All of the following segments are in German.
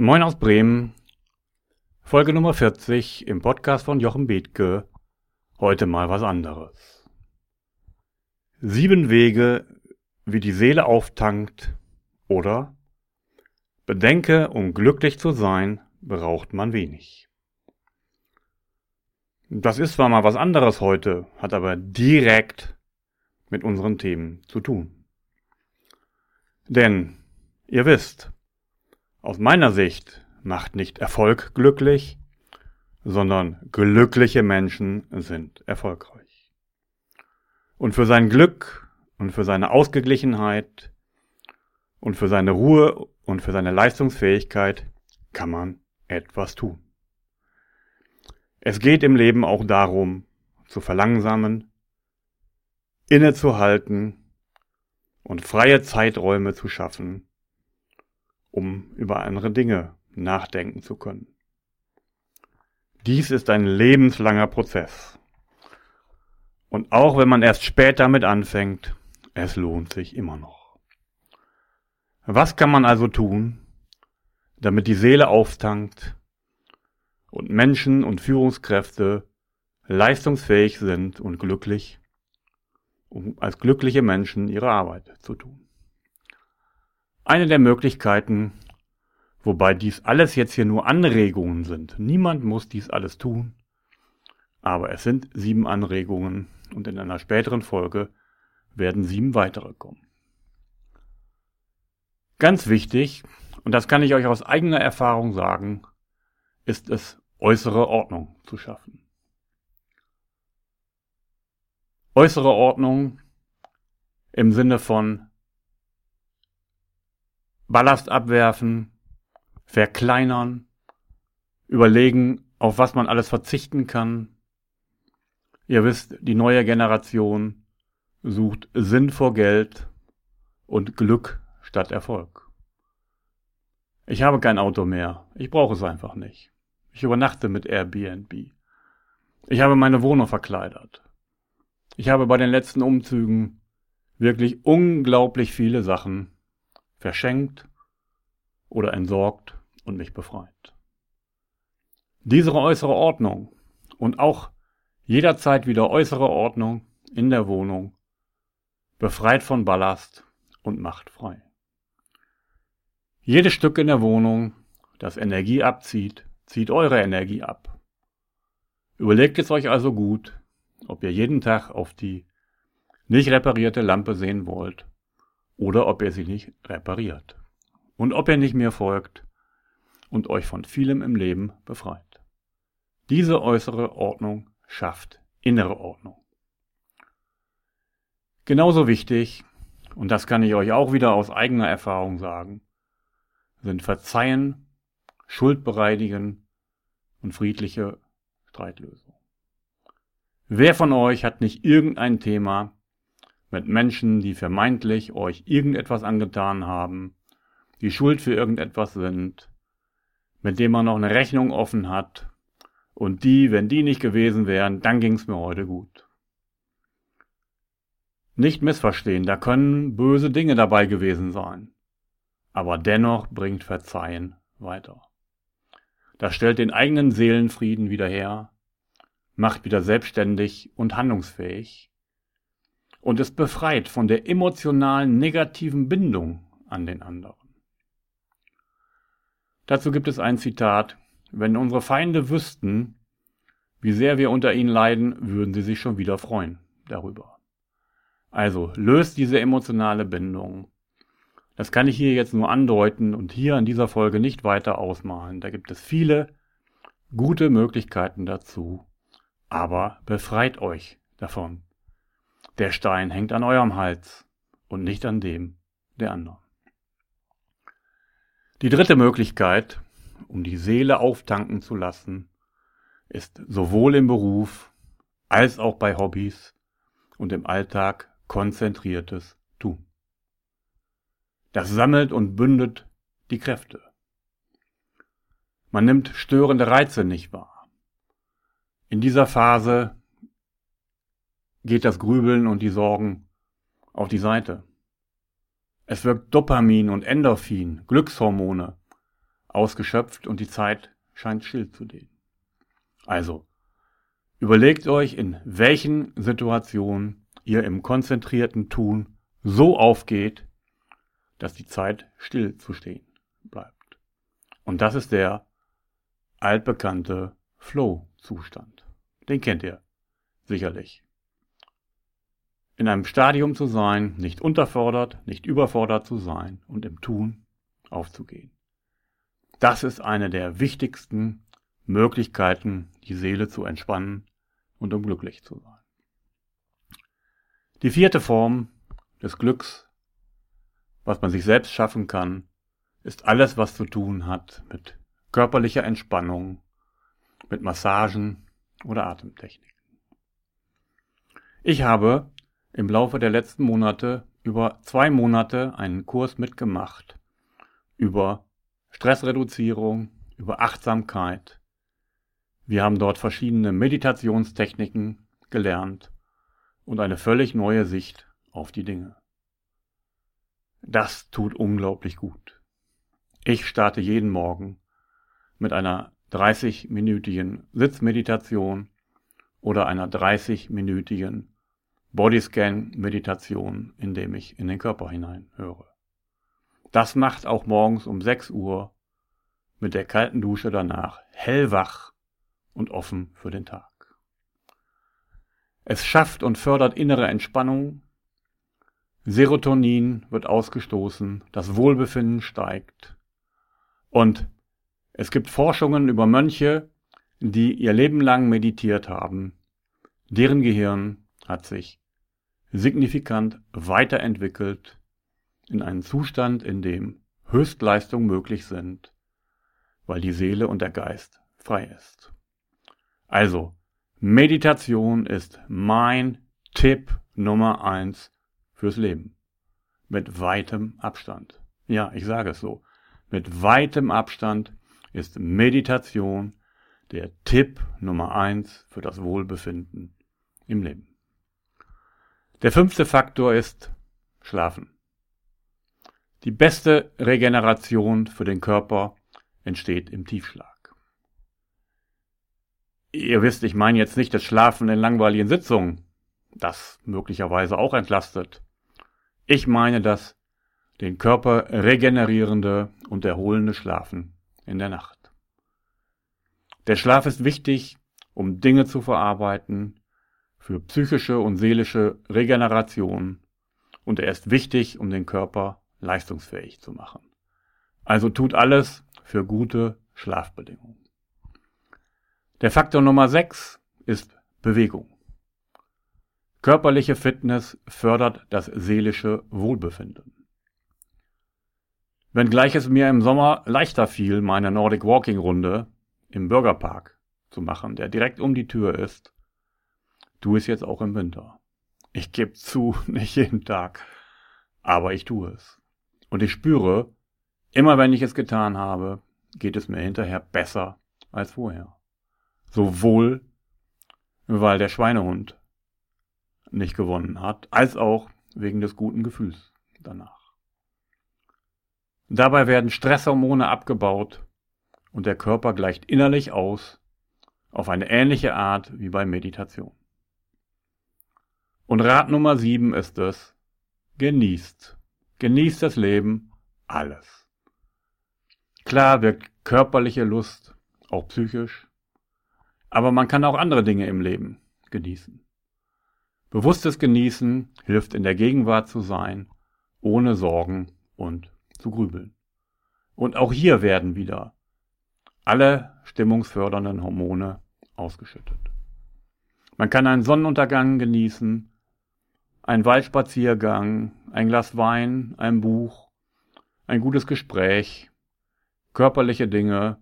Moin aus Bremen. Folge Nummer 40 im Podcast von Jochen Bethke. Heute mal was anderes. Sieben Wege, wie die Seele auftankt oder Bedenke, um glücklich zu sein, braucht man wenig. Das ist zwar mal was anderes heute, hat aber direkt mit unseren Themen zu tun. Denn, ihr wisst, aus meiner Sicht macht nicht Erfolg glücklich, sondern glückliche Menschen sind erfolgreich. Und für sein Glück und für seine Ausgeglichenheit und für seine Ruhe und für seine Leistungsfähigkeit kann man etwas tun. Es geht im Leben auch darum, zu verlangsamen, innezuhalten und freie Zeiträume zu schaffen, um über andere Dinge nachdenken zu können. Dies ist ein lebenslanger Prozess. Und auch wenn man erst spät damit anfängt, es lohnt sich immer noch. Was kann man also tun, damit die Seele auftankt und Menschen und Führungskräfte leistungsfähig sind und glücklich, um als glückliche Menschen ihre Arbeit zu tun? Eine der Möglichkeiten, wobei dies alles jetzt hier nur Anregungen sind. Niemand muss dies alles tun, aber es sind sieben Anregungen und in einer späteren Folge werden sieben weitere kommen. Ganz wichtig, und das kann ich euch aus eigener Erfahrung sagen, ist es, äußere Ordnung zu schaffen. Äußere Ordnung im Sinne von Ballast abwerfen, verkleinern, überlegen, auf was man alles verzichten kann. Ihr wisst, die neue Generation sucht Sinn vor Geld und Glück statt Erfolg. Ich habe kein Auto mehr. Ich brauche es einfach nicht. Ich übernachte mit Airbnb. Ich habe meine Wohnung verkleidert. Ich habe bei den letzten Umzügen wirklich unglaublich viele Sachen verschenkt oder entsorgt und mich befreit. Diese äußere Ordnung und auch jederzeit wieder äußere Ordnung in der Wohnung befreit von Ballast und macht frei. Jedes Stück in der Wohnung, das Energie abzieht, zieht eure Energie ab. Überlegt es euch also gut, ob ihr jeden Tag auf die nicht reparierte Lampe sehen wollt oder ob ihr sie nicht repariert. Und ob ihr nicht mir folgt und euch von vielem im Leben befreit. Diese äußere Ordnung schafft innere Ordnung. Genauso wichtig, und das kann ich euch auch wieder aus eigener Erfahrung sagen, sind Verzeihen, Schuldbereinigen und friedliche Streitlösung. Wer von euch hat nicht irgendein Thema, mit Menschen, die vermeintlich euch irgendetwas angetan haben, die schuld für irgendetwas sind, mit dem man noch eine Rechnung offen hat, und die, wenn die nicht gewesen wären, dann ging's mir heute gut. Nicht missverstehen, da können böse Dinge dabei gewesen sein. Aber dennoch bringt Verzeihen weiter. Das stellt den eigenen Seelenfrieden wieder her, macht wieder selbstständig und handlungsfähig und ist befreit von der emotionalen negativen Bindung an den anderen. Dazu gibt es ein Zitat, wenn unsere Feinde wüssten, wie sehr wir unter ihnen leiden, würden sie sich schon wieder freuen darüber. Also löst diese emotionale Bindung. Das kann ich hier jetzt nur andeuten und hier in dieser Folge nicht weiter ausmalen. Da gibt es viele gute Möglichkeiten dazu. Aber befreit euch davon. Der Stein hängt an eurem Hals und nicht an dem der anderen. Die dritte Möglichkeit, um die Seele auftanken zu lassen, ist sowohl im Beruf als auch bei Hobbys und im Alltag konzentriertes Tun. Das sammelt und bündet die Kräfte. Man nimmt störende Reize nicht wahr. In dieser Phase geht das Grübeln und die Sorgen auf die Seite. Es wirkt Dopamin und Endorphin, Glückshormone, ausgeschöpft und die Zeit scheint still zu gehen. Also, überlegt euch, in welchen Situationen ihr im konzentrierten Tun so aufgeht, dass die Zeit still zu stehen bleibt. Und das ist der altbekannte Flow-Zustand. Den kennt ihr sicherlich. In einem Stadium zu sein, nicht unterfordert, nicht überfordert zu sein und im Tun aufzugehen. Das ist eine der wichtigsten Möglichkeiten, die Seele zu entspannen und um glücklich zu sein. Die vierte Form des Glücks, was man sich selbst schaffen kann, ist alles, was zu tun hat mit körperlicher Entspannung, mit Massagen oder Atemtechniken. Ich habe im Laufe der letzten Monate über zwei Monate einen Kurs mitgemacht über Stressreduzierung, über Achtsamkeit. Wir haben dort verschiedene Meditationstechniken gelernt und eine völlig neue Sicht auf die Dinge. Das tut unglaublich gut. Ich starte jeden Morgen mit einer 30-minütigen Sitzmeditation oder einer 30-minütigen Bodyscan-Meditation, indem ich in den Körper hinein höre. Das macht auch morgens um 6 Uhr mit der kalten Dusche danach hellwach und offen für den Tag. Es schafft und fördert innere Entspannung. Serotonin wird ausgestoßen, das Wohlbefinden steigt. Und es gibt Forschungen über Mönche, die ihr Leben lang meditiert haben. Deren Gehirn hat sich signifikant weiterentwickelt in einen Zustand, in dem Höchstleistungen möglich sind, weil die Seele und der Geist frei ist. Also, Meditation ist mein Tipp Nummer eins fürs Leben. Mit weitem Abstand. Ja, ich sage es so. Mit weitem Abstand ist Meditation der Tipp Nummer eins für das Wohlbefinden im Leben. Der fünfte Faktor ist Schlafen. Die beste Regeneration für den Körper entsteht im Tiefschlag. Ihr wisst, ich meine jetzt nicht das Schlafen in langweiligen Sitzungen, das möglicherweise auch entlastet. Ich meine das den Körper regenerierende und erholende Schlafen in der Nacht. Der Schlaf ist wichtig, um Dinge zu verarbeiten, für psychische und seelische Regeneration und er ist wichtig, um den Körper leistungsfähig zu machen. Also tut alles für gute Schlafbedingungen. Der Faktor Nummer 6 ist Bewegung. Körperliche Fitness fördert das seelische Wohlbefinden. Wenngleich es mir im Sommer leichter fiel, meine Nordic Walking Runde im Bürgerpark zu machen, der direkt um die Tür ist, tu es jetzt auch im Winter. Ich gebe zu, nicht jeden Tag, aber ich tue es. Und ich spüre, immer wenn ich es getan habe, geht es mir hinterher besser als vorher. Sowohl, weil der Schweinehund nicht gewonnen hat, als auch wegen des guten Gefühls danach. Dabei werden Stresshormone abgebaut und der Körper gleicht innerlich aus auf eine ähnliche Art wie bei Meditation. Und Rat Nummer sieben ist es, genießt. Genießt das Leben, alles. Klar wirkt körperliche Lust, auch psychisch, aber man kann auch andere Dinge im Leben genießen. Bewusstes Genießen hilft in der Gegenwart zu sein, ohne Sorgen und zu grübeln. Und auch hier werden wieder alle stimmungsfördernden Hormone ausgeschüttet. Man kann einen Sonnenuntergang genießen, ein Waldspaziergang, ein Glas Wein, ein Buch, ein gutes Gespräch, körperliche Dinge,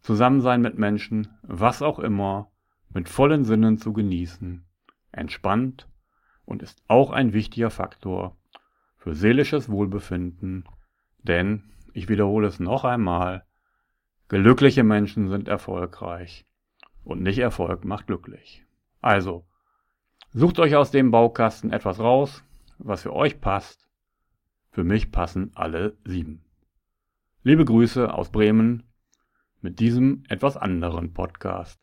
Zusammensein mit Menschen, was auch immer, mit vollen Sinnen zu genießen, entspannt und ist auch ein wichtiger Faktor für seelisches Wohlbefinden, denn, ich wiederhole es noch einmal, glückliche Menschen sind erfolgreich und nicht Erfolg macht glücklich. Also, Sucht euch aus dem Baukasten etwas raus, was für euch passt. Für mich passen alle sieben. Liebe Grüße aus Bremen, mit diesem etwas anderen Podcast.